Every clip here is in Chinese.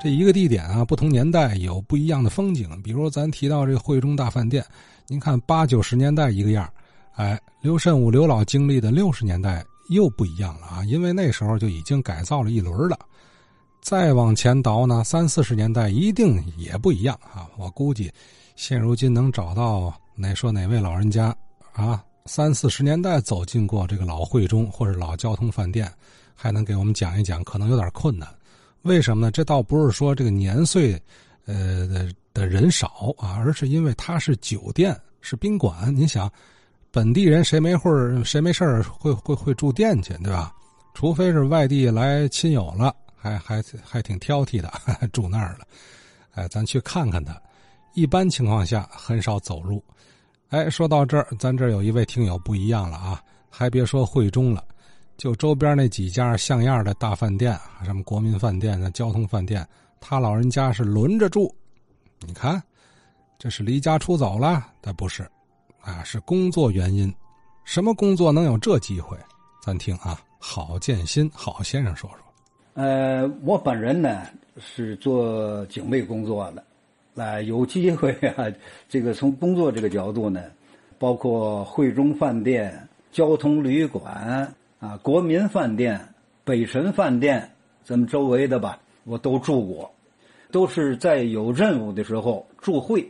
这一个地点啊，不同年代有不一样的风景。比如咱提到这个汇中大饭店，您看八九十年代一个样哎，刘慎武刘老经历的六十年代又不一样了啊，因为那时候就已经改造了一轮了。再往前倒呢，三四十年代一定也不一样啊。我估计，现如今能找到哪说哪位老人家啊，三四十年代走进过这个老汇中或者老交通饭店，还能给我们讲一讲，可能有点困难。为什么呢？这倒不是说这个年岁，呃的的人少啊，而是因为它是酒店，是宾馆。你想，本地人谁没会儿谁没事儿会会会住店去，对吧？除非是外地来亲友了，还还还挺挑剔的，住那儿了。哎，咱去看看他。一般情况下很少走入。哎，说到这儿，咱这有一位听友不一样了啊，还别说会中了。就周边那几家像样的大饭店，什么国民饭店啊、交通饭店，他老人家是轮着住。你看，这是离家出走了？但不是，啊，是工作原因。什么工作能有这机会？咱听啊，郝建新郝先生说说。呃，我本人呢是做警卫工作的，啊，有机会啊，这个从工作这个角度呢，包括汇中饭店、交通旅馆。啊，国民饭店、北辰饭店，咱们周围的吧，我都住过，都是在有任务的时候住会。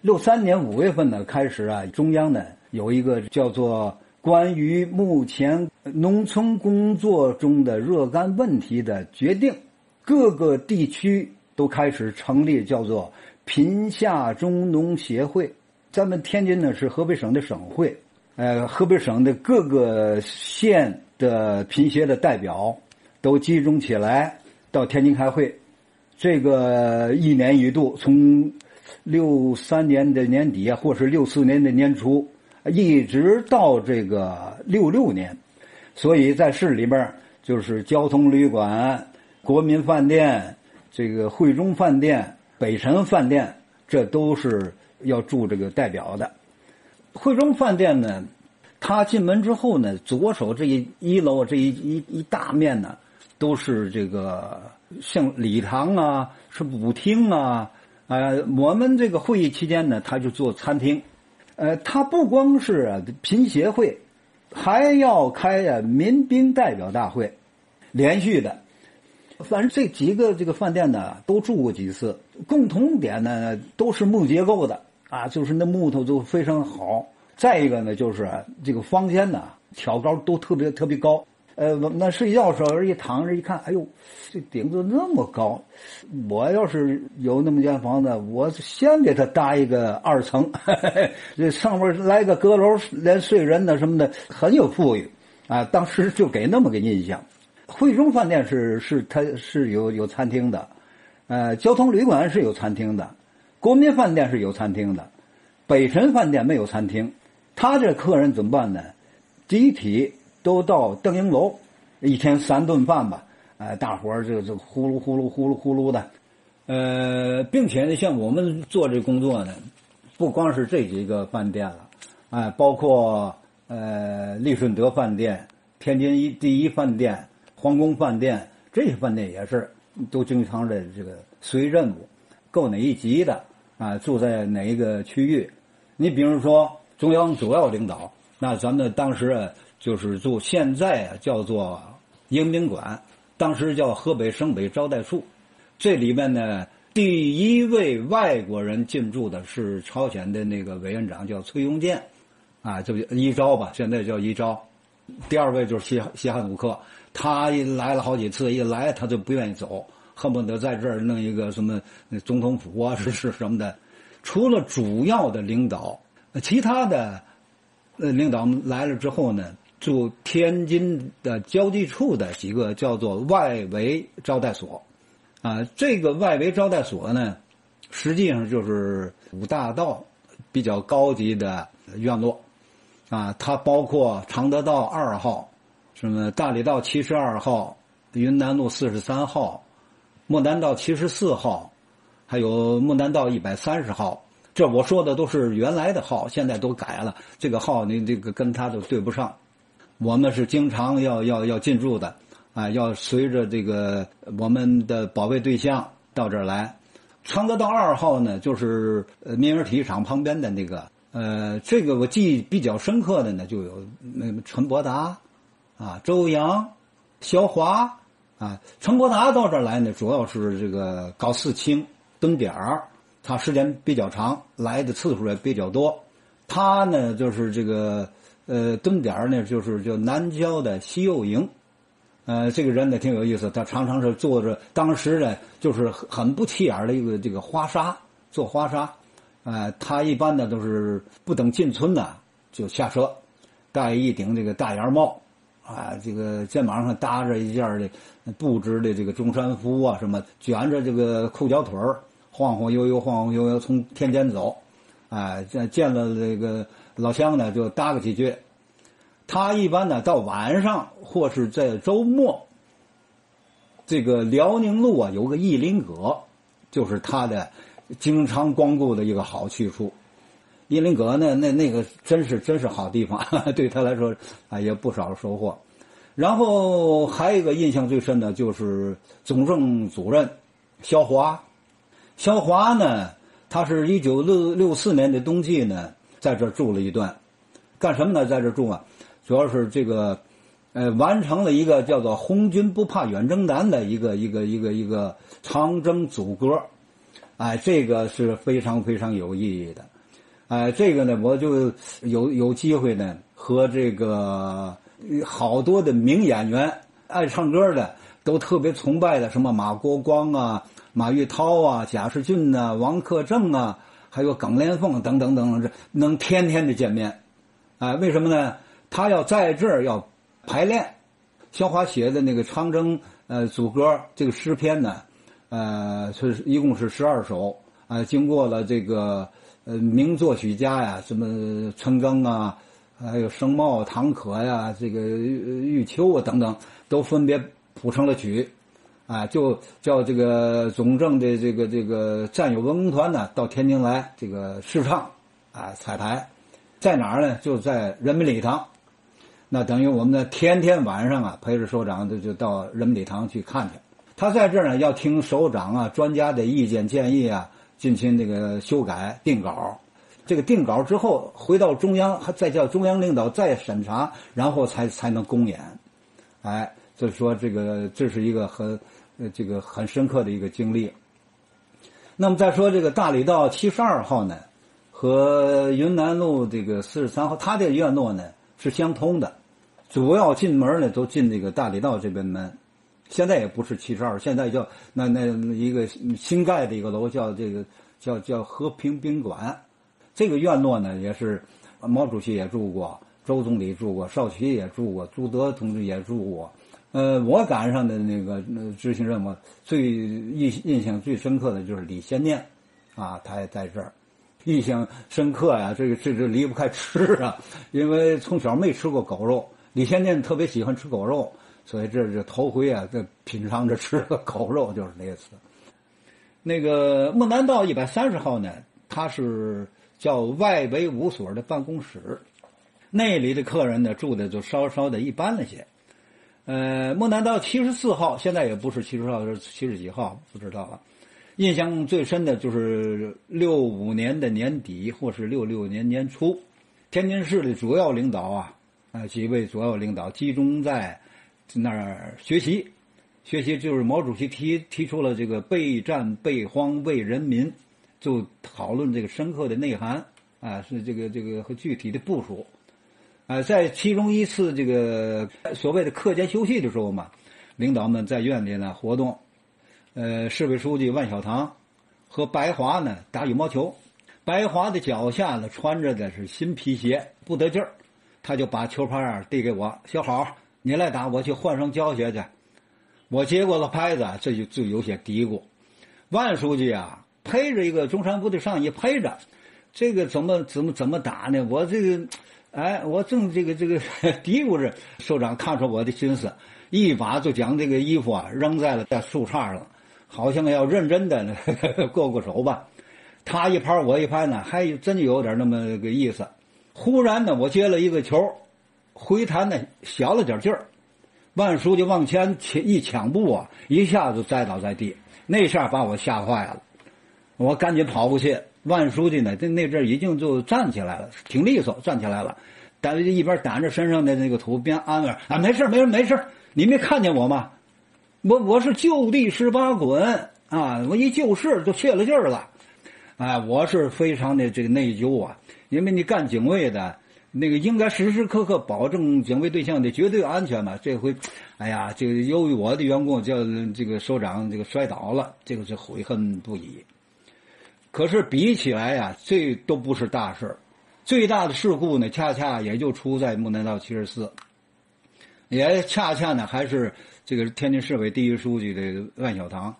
六三年五月份呢，开始啊，中央呢有一个叫做《关于目前农村工作中的若干问题的决定》，各个地区都开始成立叫做贫下中农协会。咱们天津呢是河北省的省会。呃，河北省的各个县的贫协的代表都集中起来到天津开会。这个一年一度，从六三年的年底啊，或是六四年的年初，一直到这个六六年。所以在市里边，就是交通旅馆、国民饭店、这个汇中饭店、北辰饭店，这都是要住这个代表的。汇中饭店呢，他进门之后呢，左手这一一楼这一一一大面呢，都是这个像礼堂啊，是舞厅啊，呃，我们这个会议期间呢，他就做餐厅，呃，他不光是啊贫协会，还要开呀民兵代表大会，连续的，反正这几个这个饭店呢，都住过几次，共同点呢都是木结构的。啊，就是那木头都非常好。再一个呢，就是这个房间呢，挑高都特别特别高。呃，那睡觉时候一躺着一看，哎呦，这顶子那么高。我要是有那么间房子，我先给他搭一个二层，这上面来个阁楼，连睡人的什么的，很有富裕。啊，当时就给那么个印象。汇中饭店是是它是有有餐厅的，呃，交通旅馆是有餐厅的。国民饭店是有餐厅的，北辰饭店没有餐厅。他这客人怎么办呢？集体都到邓英楼，一天三顿饭吧。哎，大伙儿就就呼噜呼噜呼噜呼噜的。呃，并且呢，像我们做这工作呢，不光是这几个饭店了，哎，包括呃利顺德饭店、天津一第一饭店、皇宫饭店这些饭店也是都经常的这个随任务，够哪一级的。啊，住在哪一个区域？你比如说中央主要领导，那咱们当时啊就是住现在啊叫做迎宾馆，当时叫河北省委招待处。这里面呢，第一位外国人进驻的是朝鲜的那个委员长，叫崔庸健，啊，就一招吧，现在叫一招。第二位就是西西汉姆克，他一来了好几次，一来他就不愿意走。恨不得在这儿弄一个什么总统府啊，是是什么的。除了主要的领导，其他的呃领导们来了之后呢，驻天津的交际处的几个叫做外围招待所，啊，这个外围招待所呢，实际上就是五大道比较高级的院落，啊，它包括常德道二号，什么大理道七十二号，云南路四十三号。莫南道七十四号，还有莫南道一百三十号，这我说的都是原来的号，现在都改了。这个号你这个跟他都对不上。我们是经常要要要进驻的，啊，要随着这个我们的保卫对象到这儿来。常德道二号呢，就是呃民园体育场旁边的那个，呃，这个我记忆比较深刻的呢，就有那个陈伯达，啊，周扬，肖华，啊，陈伯达到这儿来呢，主要是这个搞四清蹲点儿，他时间比较长，来的次数也比较多。他呢，就是这个呃蹲点儿呢，就是叫南郊的西右营。呃，这个人呢挺有意思，他常常是坐着当时呢就是很不起眼的一个这个花纱，做花纱。呃，他一般呢都是不等进村呢就下车，戴一顶这个大檐帽，啊，这个肩膀上搭着一件的布织的这个中山服啊，什么卷着这个裤脚腿儿，晃晃悠悠，晃晃悠悠从天间走，哎，见见了这个老乡呢就搭个几句。他一般呢，到晚上或是在周末，这个辽宁路啊有个义林阁，就是他的经常光顾的一个好去处。伊林格呢，那那个真是真是好地方，对他来说啊也不少收获。然后还有一个印象最深的就是总政主任肖华。肖华呢，他是一九六六四年的冬季呢，在这住了一段，干什么呢？在这住啊？主要是这个，呃，完成了一个叫做“红军不怕远征难”的一个一个一个一个长征组歌，哎，这个是非常非常有意义的，哎，这个呢，我就有有机会呢和这个好多的名演员爱唱歌的都特别崇拜的，什么马国光啊、马玉涛啊、贾世俊呐、王克正啊，还有耿连凤等等等等，这能天天的见面，哎，为什么呢？他要在这儿要排练，肖华写的那个长征呃组歌这个诗篇呢，呃是一共是十二首啊，经过了这个呃名作曲家呀，什么陈庚啊，还有声茂、唐可呀，这个玉玉秋啊等等，都分别谱成了曲，啊，就叫这个总政的这个这个战友文工团呢到天津来这个试唱啊彩排，在哪儿呢？就在人民礼堂。那等于我们呢，天天晚上啊，陪着首长就就到人民礼堂去看去。他在这儿呢，要听首长啊、专家的意见建议啊，进行这个修改定稿。这个定稿之后，回到中央，还再叫中央领导再审查，然后才才能公演。哎，就是说这个这是一个很呃这个很深刻的一个经历。那么再说这个大理道七十二号呢，和云南路这个四十三号，它的院落呢是相通的。主要进门呢，都进这个大理道这边门。现在也不是七十二，现在叫那那一个新盖的一个楼，叫这个叫叫和平宾馆。这个院落呢，也是毛主席也住过，周总理住过，少奇也住过，朱德同志也住过。呃，我赶上的那个执行任务最印印象最深刻的就是李先念，啊，他也在这儿，印象深刻呀。这个这这离不开吃啊，因为从小没吃过狗肉。李先念特别喜欢吃狗肉，所以这是头回啊，这品尝着吃个狗肉就是那次。那个木南道一百三十号呢，它是叫外围五所的办公室，那里的客人呢住的就稍稍的一般了些。呃，木南道七十四号现在也不是七十号，是七十几号不知道啊。印象最深的就是六五年的年底或是六六年年初，天津市的主要领导啊。啊，几位主要领导集中在那儿学习，学习就是毛主席提提出了这个备战备荒为人民，就讨论这个深刻的内涵啊，是这个这个和具体的部署。啊，在其中一次这个所谓的课间休息的时候嘛，领导们在院里呢活动，呃，市委书记万小堂和白华呢打羽毛球，白华的脚下呢穿着的是新皮鞋，不得劲儿。他就把球拍啊递给我，小好，你来打，我去换双胶鞋去。我接过了拍子，这就就有些嘀咕。万书记啊，配着一个中山部的上衣，配着，这个怎么怎么怎么打呢？我这个，哎，我正这个这个 嘀咕着，首长看出我的心思，一把就将这个衣服啊扔在了在树杈上，好像要认真的 过过手吧。他一拍我一拍呢，还真有点那么个意思。忽然呢，我接了一个球，回弹呢小了点劲儿，万书记往前前一抢步啊，一下子栽倒在地，那下把我吓坏了，我赶紧跑过去。万书记呢，那那阵已经就站起来了，挺利索，站起来了，但一边掸着身上的那个土，边安慰啊，没事没事没事你没看见我吗？我我是就地十八滚啊，我一就事就泄了劲儿了，哎，我是非常的这个内疚啊，因为你干警卫的。那个应该时时刻刻保证警卫对象的绝对安全嘛。这回，哎呀，这个由于我的缘故，叫这个首长这个摔倒了，这个是悔恨不已。可是比起来呀，这都不是大事最大的事故呢，恰恰也就出在木南道七十四，也恰恰呢还是这个天津市委第一书记的万小堂。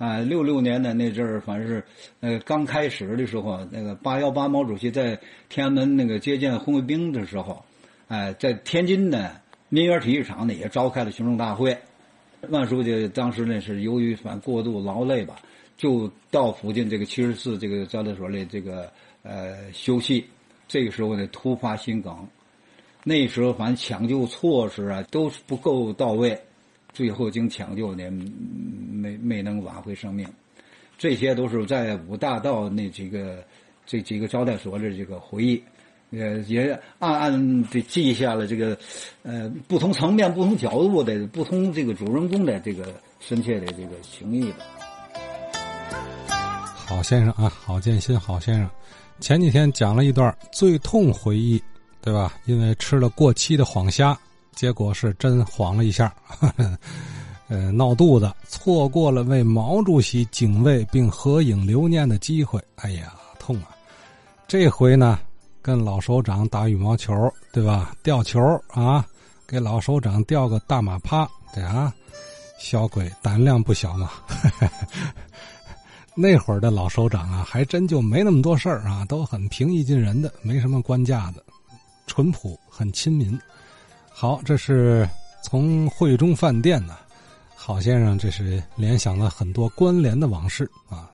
啊，六六年的那阵儿，反正是，呃，刚开始的时候，那个八幺八毛主席在天安门那个接见红卫兵的时候，哎，在天津呢，民园体育场呢也召开了群众大会。万书记当时呢是由于反过度劳累吧，就到附近这个七十四这个招待所里这个呃休息。这个时候呢突发心梗，那时候反正抢救措施啊都不够到位。最后经抢救呢，没没能挽回生命，这些都是在五大道那几个这几个招待所的这个回忆，呃，也暗暗的记下了这个呃不同层面、不同角度的不同这个主人公的这个深切的这个情谊吧。好先生啊，郝建新好先生，前几天讲了一段最痛回忆，对吧？因为吃了过期的黄虾。结果是真晃了一下，呃，闹肚子，错过了为毛主席警卫并合影留念的机会。哎呀，痛啊！这回呢，跟老首长打羽毛球，对吧？吊球啊，给老首长吊个大马趴，对啊，小鬼胆量不小嘛。那会儿的老首长啊，还真就没那么多事儿啊，都很平易近人的，没什么官架子，淳朴，很亲民。好，这是从会中饭店呢，郝先生这是联想了很多关联的往事啊。